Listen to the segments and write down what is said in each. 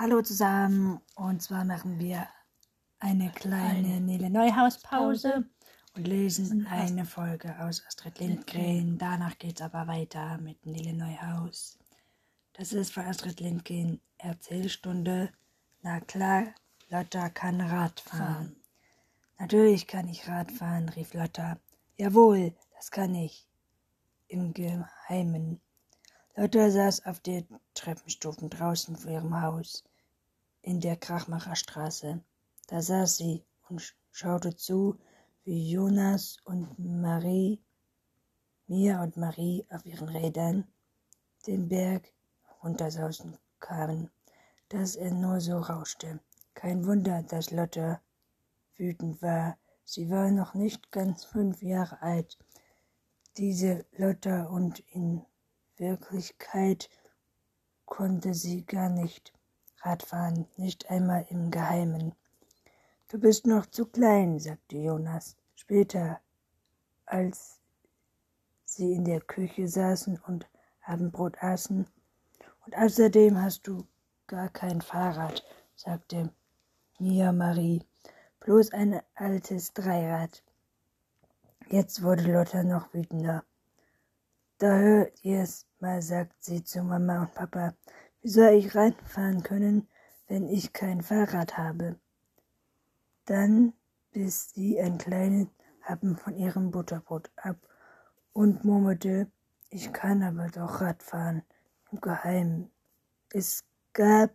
Hallo zusammen und zwar machen wir eine kleine Nele Neuhaus Pause und lesen eine Folge aus Astrid Lindgren. Danach geht es aber weiter mit Nele Neuhaus. Das ist von Astrid Lindgren Erzählstunde. Na klar, Lotta kann Rad fahren. Natürlich kann ich Rad fahren, rief Lotta. Jawohl, das kann ich. Im Geheimen. Lotta saß auf den Treppenstufen draußen vor ihrem Haus in der Krachmacherstraße. Da saß sie und schaute zu, wie Jonas und Marie, Mia und Marie auf ihren Rädern den Berg runtersausen kamen, dass er nur so rauschte. Kein Wunder, dass Lotte wütend war. Sie war noch nicht ganz fünf Jahre alt, diese Lotta, und in Wirklichkeit konnte sie gar nicht Radfahren, nicht einmal im Geheimen. Du bist noch zu klein, sagte Jonas. Später, als sie in der Küche saßen und Abendbrot aßen. Und außerdem hast du gar kein Fahrrad, sagte Mia Marie. Bloß ein altes Dreirad. Jetzt wurde Lotta noch wütender. Da hört ihr's mal, sagt sie zu Mama und Papa. Wie soll ich reinfahren können, wenn ich kein Fahrrad habe? Dann biss sie ein kleines Happen von ihrem Butterbrot ab und murmelte, ich kann aber doch Rad fahren, im Geheimen. Es gab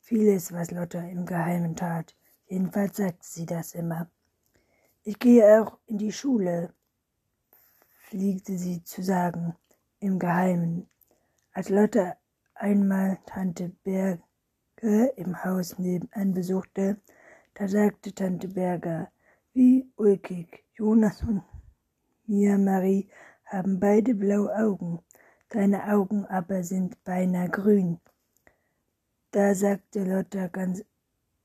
vieles, was Lotta im Geheimen tat. Jedenfalls sagte sie das immer. Ich gehe auch in die Schule, pflegte sie zu sagen, im Geheimen. Als Lotte einmal Tante Berger im Haus nebenan besuchte, da sagte Tante Berger, wie ulkig, Jonas und Mia Marie haben beide blaue Augen, deine Augen aber sind beinahe grün. Da sagte Lotta ganz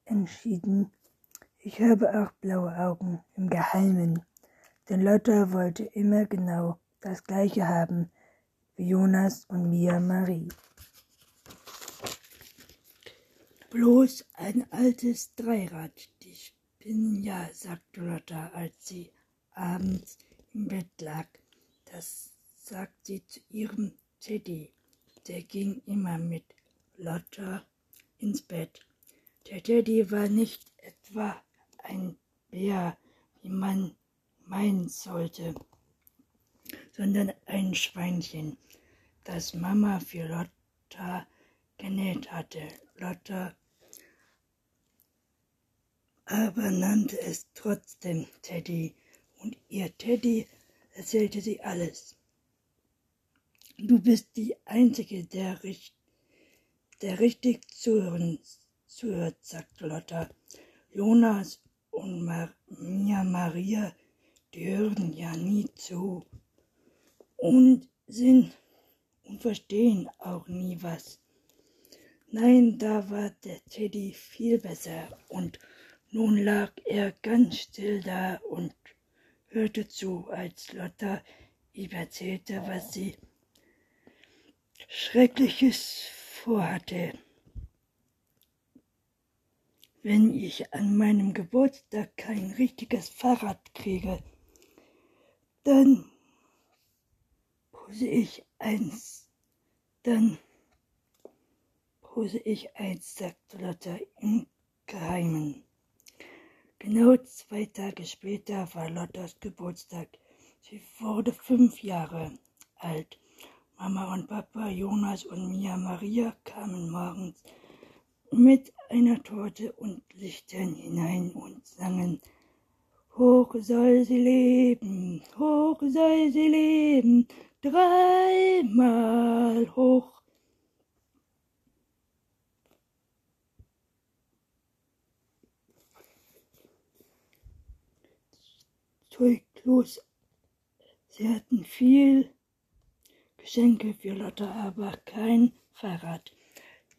entschieden, ich habe auch blaue Augen im Geheimen, denn Lotta wollte immer genau das gleiche haben wie Jonas und Mia Marie. Bloß ein altes Dreirad, die Spinnen, ja, sagte Lotta, als sie abends im Bett lag. Das sagt sie zu ihrem Teddy. Der ging immer mit Lotta ins Bett. Der Teddy war nicht etwa ein Bär, wie man meinen sollte, sondern ein Schweinchen, das Mama für Lotta genäht hatte. Lotta aber nannte es trotzdem Teddy, und ihr Teddy erzählte sie alles. Du bist die Einzige, der, der richtig zuhören, zuhört, sagte Lotta. Jonas und Mar Mia Maria, die hören ja nie zu und sind und verstehen auch nie was. Nein, da war der Teddy viel besser und nun lag er ganz still da und hörte zu, als Lotta ihm erzählte, was sie Schreckliches vorhatte. Wenn ich an meinem Geburtstag kein richtiges Fahrrad kriege, dann pose ich eins, dann pose ich eins, sagte Lotta im Geheimen. Genau zwei Tage später war Lottas Geburtstag. Sie wurde fünf Jahre alt. Mama und Papa, Jonas und Mia Maria kamen morgens mit einer Torte und Lichtern hinein und sangen Hoch soll sie leben, hoch soll sie leben, dreimal hoch zeuglos. Sie hatten viel Geschenke für Lotte, aber kein Fahrrad.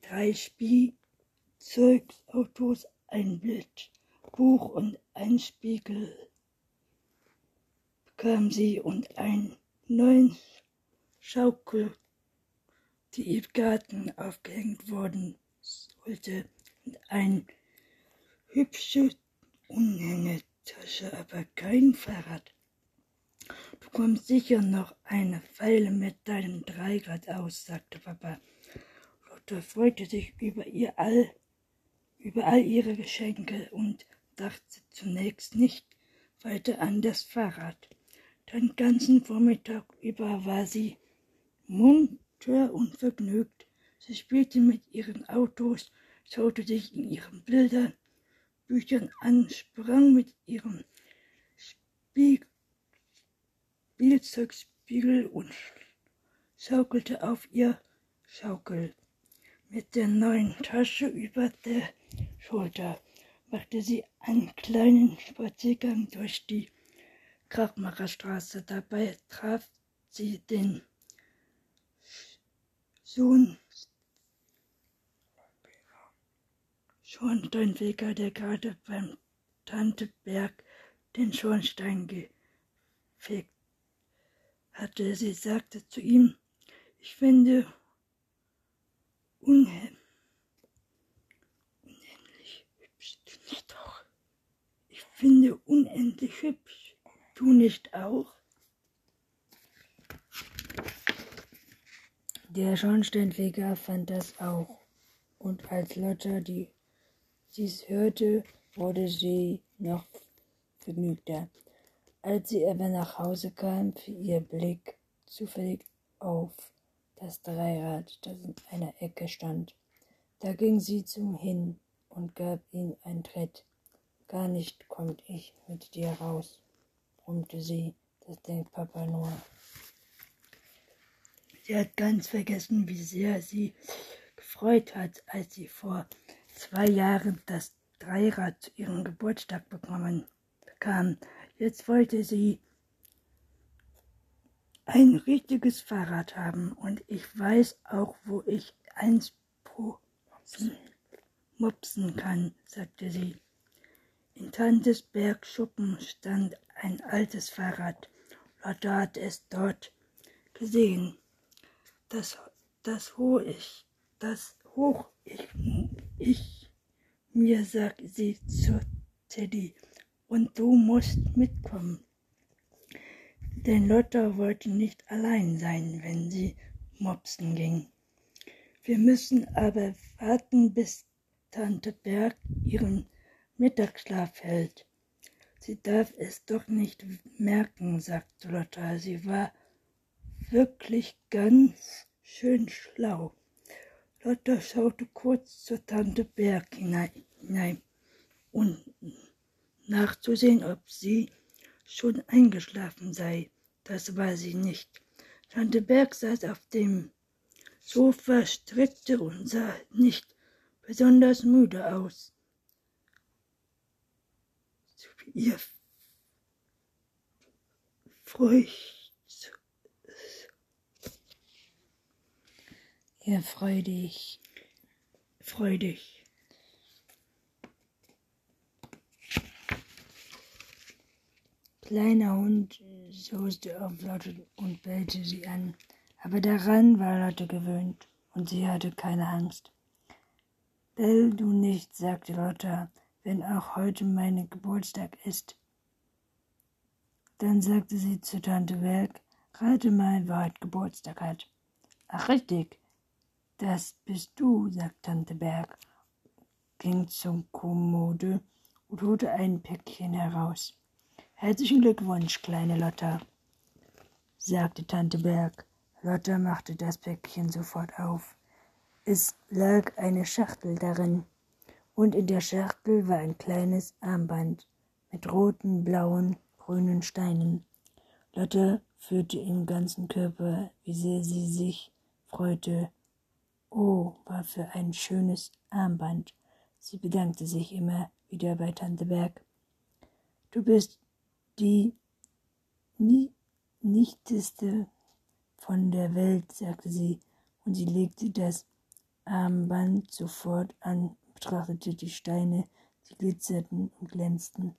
Drei Spielzeugautos, ein Bildbuch und ein Spiegel bekam sie und einen neuen Schaukel, die im Garten aufgehängt worden holte ein hübsche Unhängetasche, aber kein Fahrrad. Du kommst sicher noch eine Weile mit deinem Dreirad aus, sagte Papa. Lotte freute sich über ihr all, über all ihre Geschenke und dachte zunächst nicht weiter an das Fahrrad. Den ganzen Vormittag über war sie munter und vergnügt. Sie spielte mit ihren Autos, schaute sich in ihren Bildern, Büchern an, sprang mit ihrem Spiel Spielzeugspiegel und schaukelte auf ihr Schaukel. Mit der neuen Tasche über der Schulter machte sie einen kleinen Spaziergang durch die Krachmacherstraße. Dabei traf sie den Sohn Schornsteinfeger, der gerade beim Tante Berg den Schornstein gefegt hatte. Sie sagte zu ihm, ich finde unheimlich hübsch, du nicht auch? Ich finde unendlich hübsch, du nicht auch? Der Schornsteinfeger fand das auch, und als Lotta die, dies hörte, wurde sie noch vergnügter. Als sie aber nach Hause kam, fiel ihr Blick zufällig auf das Dreirad, das in einer Ecke stand. Da ging sie zum hin und gab ihm einen Tritt. Gar nicht kommt ich mit dir raus, brummte sie. Das denkt Papa nur. Sie hat ganz vergessen, wie sehr sie gefreut hat, als sie vor zwei Jahren das Dreirad zu ihrem Geburtstag bekommen bekam. Jetzt wollte sie ein richtiges Fahrrad haben und ich weiß auch, wo ich eins mopsen kann, sagte sie. In Tantes Bergschuppen stand ein altes Fahrrad. Lotta hat es dort gesehen das, das hoch ich, das hoch ich, ich mir, sagt sie zu Teddy, und du musst mitkommen. Denn Lotta wollte nicht allein sein, wenn sie mopsen ging. Wir müssen aber warten, bis Tante Berg ihren Mittagsschlaf hält. Sie darf es doch nicht merken, sagte Lotta. Sie war wirklich ganz schön schlau. Lotta schaute kurz zur Tante Berg hinein, um nachzusehen, ob sie schon eingeschlafen sei. Das war sie nicht. Tante Berg saß auf dem Sofa, strickte und sah nicht besonders müde aus. Ihr Furcht Ja, freudig. Freudig. Kleiner Hund sauste auf Lotte und bellte sie an, aber daran war Lotte gewöhnt und sie hatte keine Angst. Bell du nicht, sagte Lotte, wenn auch heute mein Geburtstag ist. Dann sagte sie zu Tante Berg, rate mal, wer heute Geburtstag hat. Ach richtig, das bist du, sagte Tante Berg, ging zur Kommode und holte ein Päckchen heraus. Herzlichen Glückwunsch, kleine Lotta, sagte Tante Berg. Lotta machte das Päckchen sofort auf. Es lag eine Schachtel darin, und in der Schachtel war ein kleines Armband mit roten, blauen, grünen Steinen. Lotta fühlte im ganzen Körper, wie sehr sie sich freute, Oh, war für ein schönes Armband. Sie bedankte sich immer wieder bei Tante Berg. Du bist die nie nichteste von der Welt, sagte sie, und sie legte das Armband sofort an, betrachtete die Steine, die glitzerten und glänzten.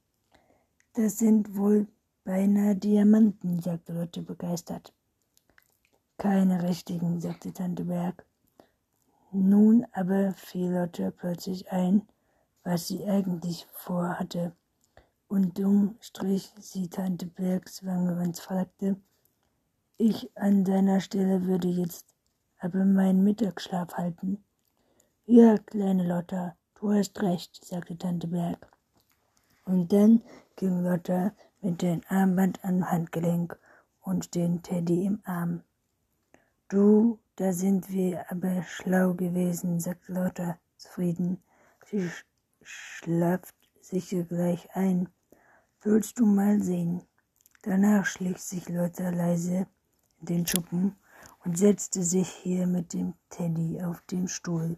Das sind wohl beinahe Diamanten, sagte Lotte begeistert. Keine richtigen, sagte Tante Berg. Nun aber fiel Lotte plötzlich ein, was sie eigentlich vorhatte, und dumm strich sie Tante Bergs Wange und fragte, ich an deiner Stelle würde jetzt aber meinen Mittagsschlaf halten. Ja, kleine Lotta, du hast recht, sagte Tante Berg. Und dann ging Lotta mit dem Armband am Handgelenk und den Teddy im Arm. Du, da sind wir aber schlau gewesen, sagte Lotta zufrieden. Sie schlaft sicher gleich ein. Willst du mal sehen? Danach schlich sich Lotta leise in den Schuppen und setzte sich hier mit dem Teddy auf den Stuhl,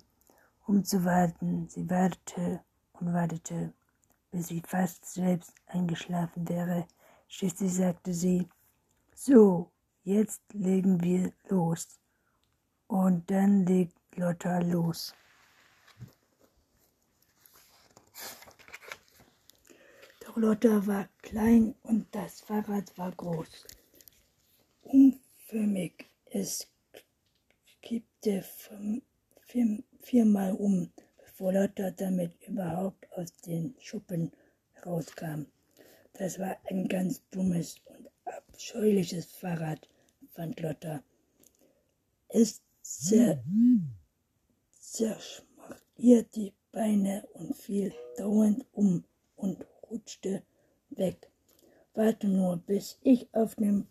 um zu warten. Sie wartete und wartete bis sie fast selbst eingeschlafen wäre. Schließlich sagte sie, so, jetzt legen wir los. Und dann legt Lotta los. Doch Lotta war klein und das Fahrrad war groß. Unförmig, es kippte viermal um bevor Lotta damit überhaupt aus den Schuppen rauskam. Das war ein ganz dummes und abscheuliches Fahrrad, fand Lotta. Es zer zerschmach ihr die Beine und fiel dauernd um und rutschte weg. Warte nur, bis ich auf dem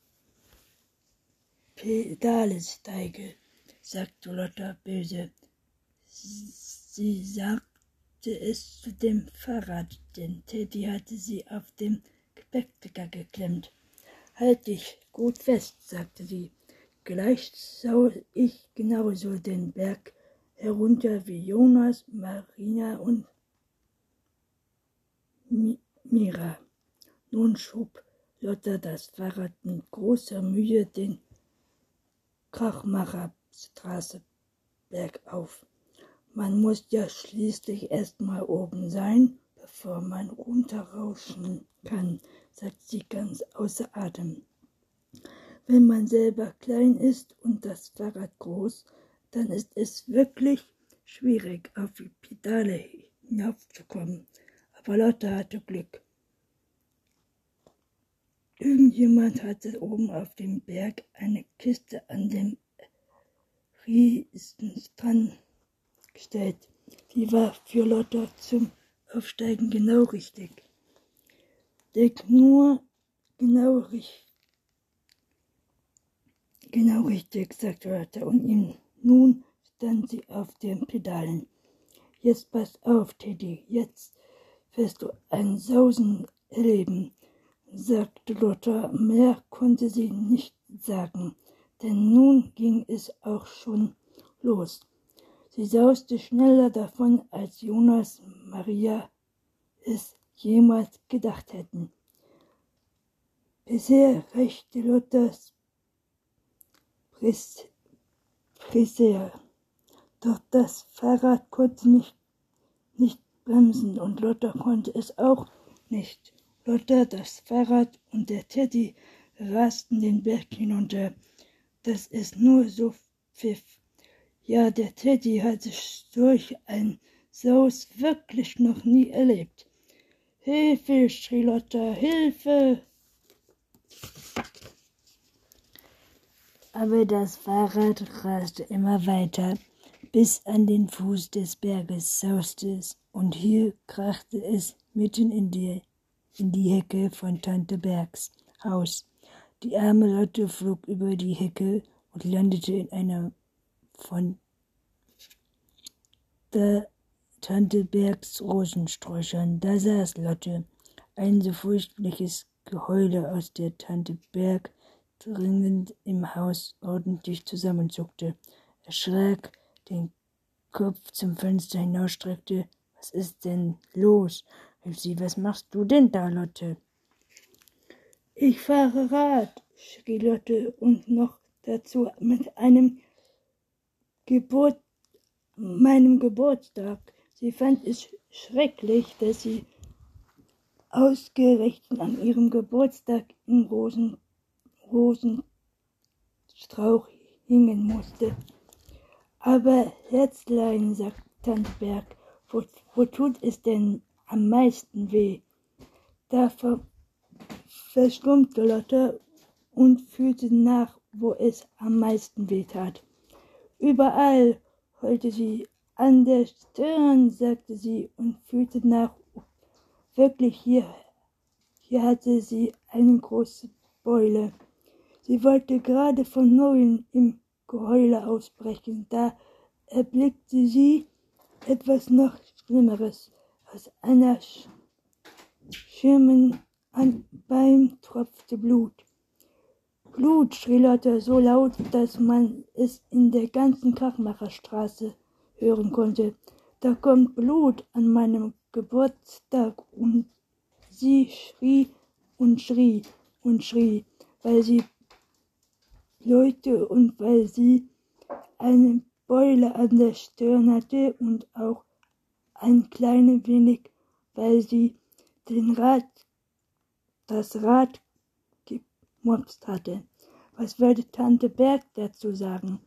Pedale steige, sagte Lotta böse. Sie sagte es zu dem Fahrrad, denn Teddy hatte sie auf dem Gepäckträger geklemmt. Halt dich gut fest, sagte sie. Gleich soll ich genauso den Berg herunter wie Jonas, Marina und Mi Mira. Nun schob Lotta das Fahrrad mit großer Mühe den Krachmacherstraße bergauf. Man muss ja schließlich erst mal oben sein, bevor man runterrauschen kann, sagt sie ganz außer Atem. Wenn man selber klein ist und das Fahrrad groß, dann ist es wirklich schwierig, auf die Pedale hinaufzukommen. Aber Lotte hatte Glück. Irgendjemand hatte oben auf dem Berg eine Kiste an dem Riesenstrand gestellt. Die war für Lotta zum Aufsteigen genau richtig. Denk nur genau richtig. Genau richtig, sagte Lotta und. Nun stand sie auf den Pedalen. Jetzt pass auf, Teddy, jetzt wirst du ein Sausen erleben, sagte Lotta. Mehr konnte sie nicht sagen, denn nun ging es auch schon los. Sie sauste schneller davon, als Jonas Maria es jemals gedacht hätten. Bisher reichte Lottas Friseur. Doch das Fahrrad konnte nicht, nicht bremsen und Lotta konnte es auch nicht. Lotta, das Fahrrad und der Teddy rasten den Berg hinunter, dass es nur so pfiff. Ja, der Teddy hatte solch ein Saus wirklich noch nie erlebt. Hilfe, schrie Lotta, Hilfe! Aber das Fahrrad raste immer weiter, bis an den Fuß des Berges sauste es, und hier krachte es mitten in die, in die Hecke von Tante Bergs Haus. Die arme Lotte flog über die Hecke und landete in einer von der Tante Bergs Rosensträuchern. Da saß Lotte, ein so furchtliches Geheule aus der Tante Berg dringend im Haus ordentlich zusammenzuckte, erschrak, den Kopf zum Fenster hinausstreckte. Was ist denn los? rief sie. Was machst du denn da, Lotte? Ich fahre Rad, schrie Lotte und noch dazu mit einem Geburt, meinem Geburtstag. Sie fand es schrecklich, dass sie ausgerechnet an ihrem Geburtstag im Rosen, Rosenstrauch hingen musste. Aber Herzlein, sagt Tante Berg, wo, wo tut es denn am meisten weh? Da ver, verstummte Lotte und fühlte nach, wo es am meisten weh tat. Überall heulte sie, an der Stirn, sagte sie und fühlte nach. Wirklich hier, hier hatte sie eine große Beule. Sie wollte gerade von neuem im Geheule ausbrechen, da erblickte sie etwas noch Schlimmeres. Aus einer Schirmen an Bein tropfte Blut. Blut, schrie Lotte so laut, dass man es in der ganzen Krachmacherstraße hören konnte. Da kommt Blut an meinem Geburtstag und sie schrie und schrie und schrie, weil sie Leute und weil sie eine Beule an der Stirn hatte und auch ein kleines wenig, weil sie den Rad, das Rad gemopst hatte. Was würde Tante Berg dazu sagen?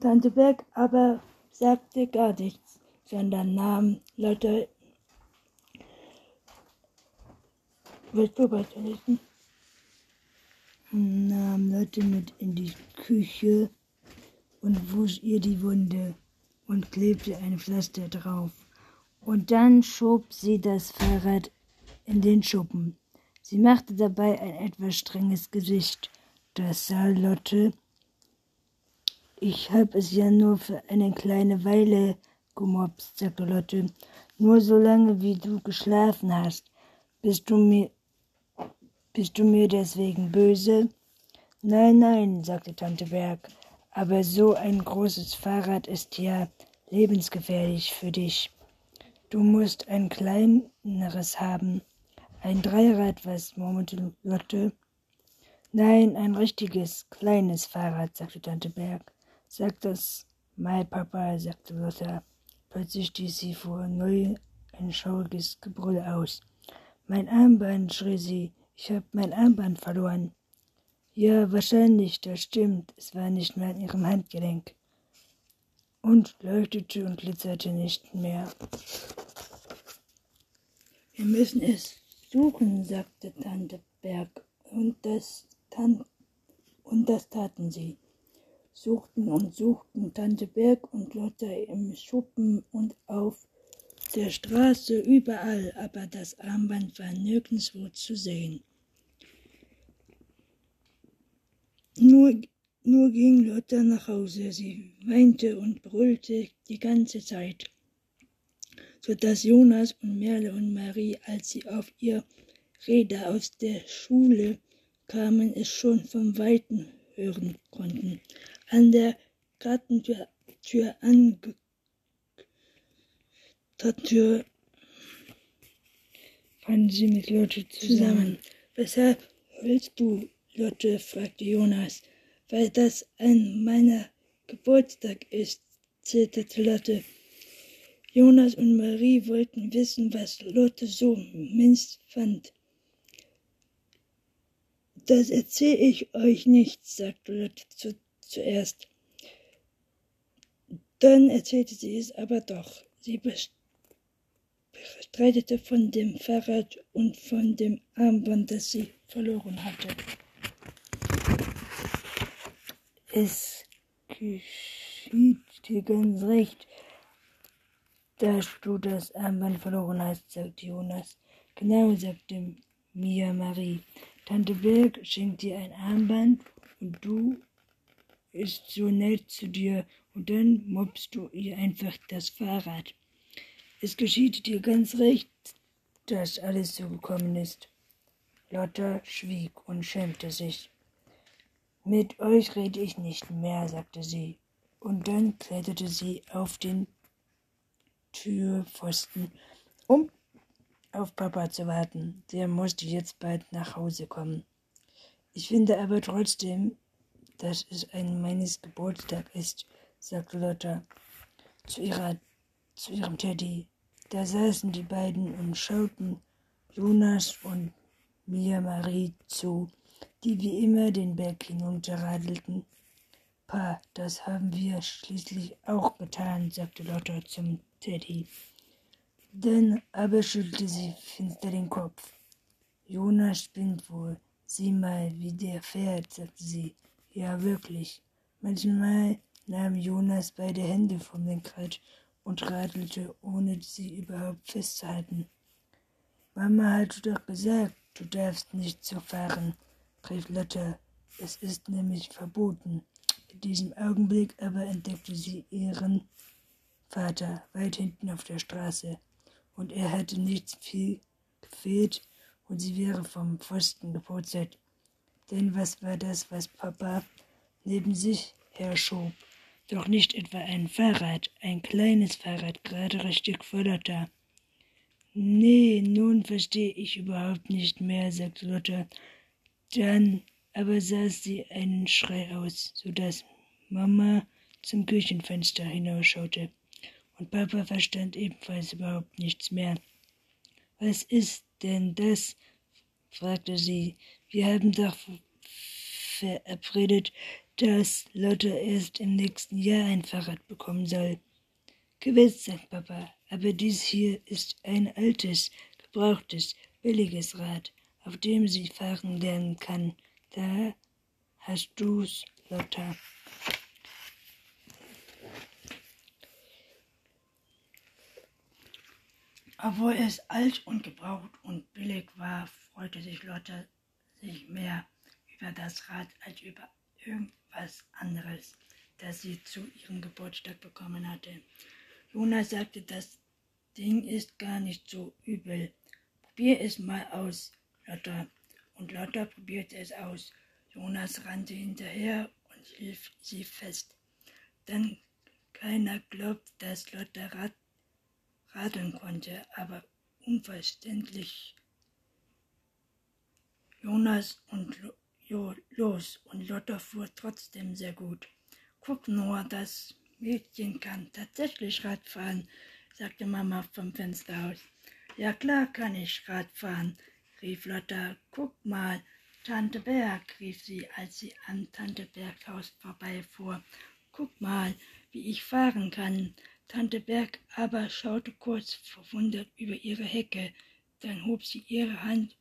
Tante Berg aber sagte gar nichts, sondern nahm Lotte. Du weiterlesen? nahm Lotte mit in die Küche und wusch ihr die Wunde und klebte ein Pflaster drauf. Und dann schob sie das Fahrrad in den Schuppen. Sie machte dabei ein etwas strenges Gesicht. Das sah Lotte. Ich hab es ja nur für eine kleine Weile gemobst, sagte Lotte. Nur so lange, wie du geschlafen hast. Bist du mir bist du mir deswegen böse? Nein, nein, sagte Tante Berg, aber so ein großes Fahrrad ist ja lebensgefährlich für dich. Du musst ein kleineres haben. Ein Dreirad, was murmelte Lotte. Nein, ein richtiges, kleines Fahrrad, sagte Tante Berg. Sag das mal, Papa, sagte Lotte. Plötzlich stieß sie vor neu ein schauriges Gebrüll aus. Mein Armband, schrie sie, ich habe mein Armband verloren. Ja, wahrscheinlich, das stimmt. Es war nicht mehr an ihrem Handgelenk. Und leuchtete und glitzerte nicht mehr. Wir müssen es suchen, sagte Tante Berg. Und das, Tan und das taten sie. Suchten und suchten Tante Berg und Lotte im Schuppen und auf der Straße überall, aber das Armband war nirgendwo zu sehen. Nur, nur ging Lotta nach Hause. Sie weinte und brüllte die ganze Zeit, so dass Jonas und Merle und Marie, als sie auf ihr Räder aus der Schule kamen, es schon vom Weiten hören konnten. An der Gartentür Tür ange Tür fanden sie mit Lotte zusammen. Weshalb willst du, Lotte? fragte Jonas. Weil das an meiner Geburtstag ist, zitterte Lotte. Jonas und Marie wollten wissen, was Lotte so minst fand. Das erzähle ich euch nicht, sagte Lotte zu, zuerst. Dann erzählte sie es aber doch. Sie bestreitete von dem Fahrrad und von dem Armband, das sie verloren hatte. Es geschieht dir ganz recht, dass du das Armband verloren hast, sagte Jonas. Genau, sagte Mia Marie. Tante Birk schenkt dir ein Armband und du ist so nett zu dir und dann mobst du ihr einfach das Fahrrad. Es geschieht dir ganz recht, dass alles so gekommen ist. Lotta schwieg und schämte sich. Mit euch rede ich nicht mehr, sagte sie, und dann kletterte sie auf den Türpfosten, um auf Papa zu warten. Der musste jetzt bald nach Hause kommen. Ich finde aber trotzdem, dass es ein meines Geburtstag ist, sagte Lotta zu ihrer zu ihrem Teddy. Da saßen die beiden und schauten Jonas und Mia Marie zu, die wie immer den Berg hinunterradelten. Papa, das haben wir schließlich auch getan, sagte Lotta zum Teddy. Dann aber schüttelte sie finster den Kopf. Jonas spinnt wohl. Sieh mal, wie der fährt, sagte sie. Ja, wirklich. Manchmal nahm Jonas beide Hände vom Lenkrad und radelte, ohne sie überhaupt festzuhalten. Mama hat doch gesagt, du darfst nicht so fahren, rief Lotte. Es ist nämlich verboten. In diesem Augenblick aber entdeckte sie ihren Vater weit hinten auf der Straße, und er hatte nichts viel gefehlt, und sie wäre vom Pfosten gepurzelt. Denn was war das, was Papa neben sich herschob? Doch nicht etwa ein Fahrrad, ein kleines Fahrrad, gerade richtig förderter. Nee, nun verstehe ich überhaupt nicht mehr, sagte Lotte. Dann aber saß sie einen Schrei aus, so dass Mama zum Küchenfenster hinausschaute. Und Papa verstand ebenfalls überhaupt nichts mehr. Was ist denn das? fragte sie. Wir haben doch verabredet, dass Lotte erst im nächsten Jahr ein Fahrrad bekommen soll. Gewiss, sagt Papa, aber dies hier ist ein altes, gebrauchtes, billiges Rad, auf dem sie fahren lernen kann. Da hast du's, Lotta. Obwohl es alt und gebraucht und billig war, freute sich Lotte sich mehr über das Rad als über irgendwas anderes, das sie zu ihrem Geburtstag bekommen hatte. Jonas sagte, das Ding ist gar nicht so übel. Probier es mal aus, Lotta. Und Lotta probierte es aus. Jonas rannte hinterher und hielt sie fest. Dann keiner glaubt, dass Lotta Rad radeln konnte, aber unverständlich. Jonas und jo los und Lotta fuhr trotzdem sehr gut. Guck nur, das Mädchen kann tatsächlich Radfahren, sagte Mama vom Fenster aus. Ja klar kann ich Radfahren, rief Lotta. Guck mal, Tante Berg, rief sie, als sie an Tante Bergs Haus vorbeifuhr. Guck mal, wie ich fahren kann. Tante Berg aber schaute kurz verwundert über ihre Hecke, dann hob sie ihre Hand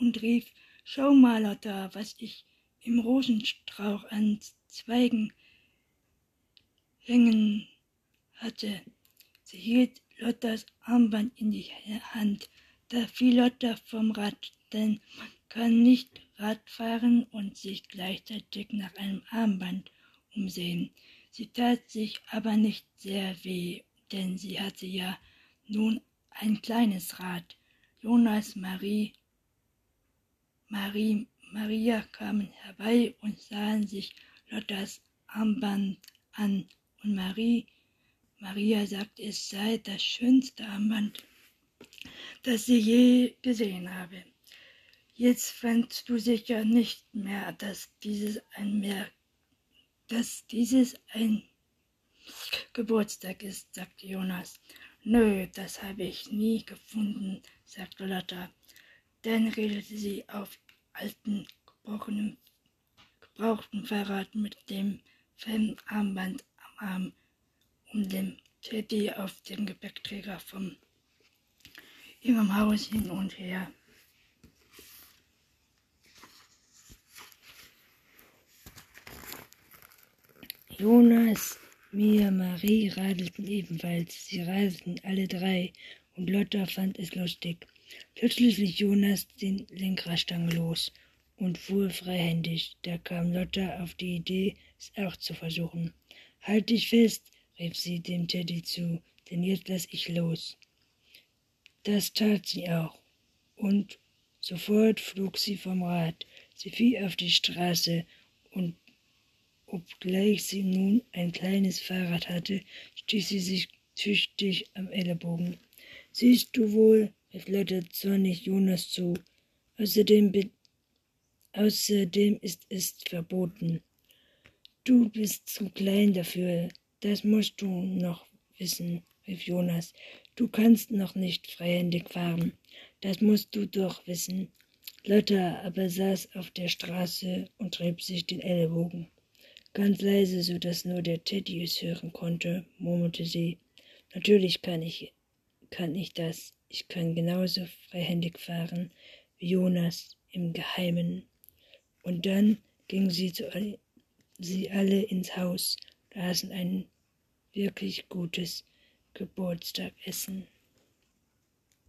und rief, Schau mal, Lotta, was ich im Rosenstrauch an Zweigen hängen hatte. Sie hielt Lottas Armband in die Hand. Da fiel Lotta vom Rad, denn man kann nicht Rad fahren und sich gleichzeitig nach einem Armband umsehen. Sie tat sich aber nicht sehr weh, denn sie hatte ja nun ein kleines Rad. Jonas, Marie, Marie, Maria kamen herbei und sahen sich Lottas Armband an, und Marie, Maria sagte, es sei das schönste Armband, das sie je gesehen habe. Jetzt fandst du sicher nicht mehr, dass dieses ein mehr dass dieses ein Geburtstag ist, sagte Jonas. Nö, das habe ich nie gefunden, sagte Lotta. Dann redete sie auf alten, gebrochenen, gebrauchten Fahrrad mit dem Fanarmband am Arm um dem Teddy auf dem Gepäckträger von ihrem Haus hin und her. Jonas, Mia, Marie radelten ebenfalls. Sie radelten alle drei, und Lotta fand es lustig. Plötzlich ließ Jonas den Lenkradstange los und fuhr freihändig. Da kam Lotta auf die Idee, es auch zu versuchen. Halt dich fest, rief sie dem Teddy zu, denn jetzt lass ich los. Das tat sie auch, und sofort flog sie vom Rad. Sie fiel auf die Straße und Obgleich sie nun ein kleines Fahrrad hatte, stieß sie sich tüchtig am Ellenbogen. Siehst du wohl, rief Lotte zornig Jonas zu. Außerdem, außerdem ist es verboten. Du bist zu klein dafür, das musst du noch wissen, rief Jonas. Du kannst noch nicht freihändig fahren, das musst du doch wissen. Lotta aber saß auf der Straße und rieb sich den Ellenbogen. Ganz leise, so dass nur der Teddy es hören konnte, murmelte sie. Natürlich kann ich, kann ich das. Ich kann genauso freihändig fahren wie Jonas im Geheimen. Und dann gingen sie, zu, sie alle ins Haus, und aßen ein wirklich gutes Geburtstagessen.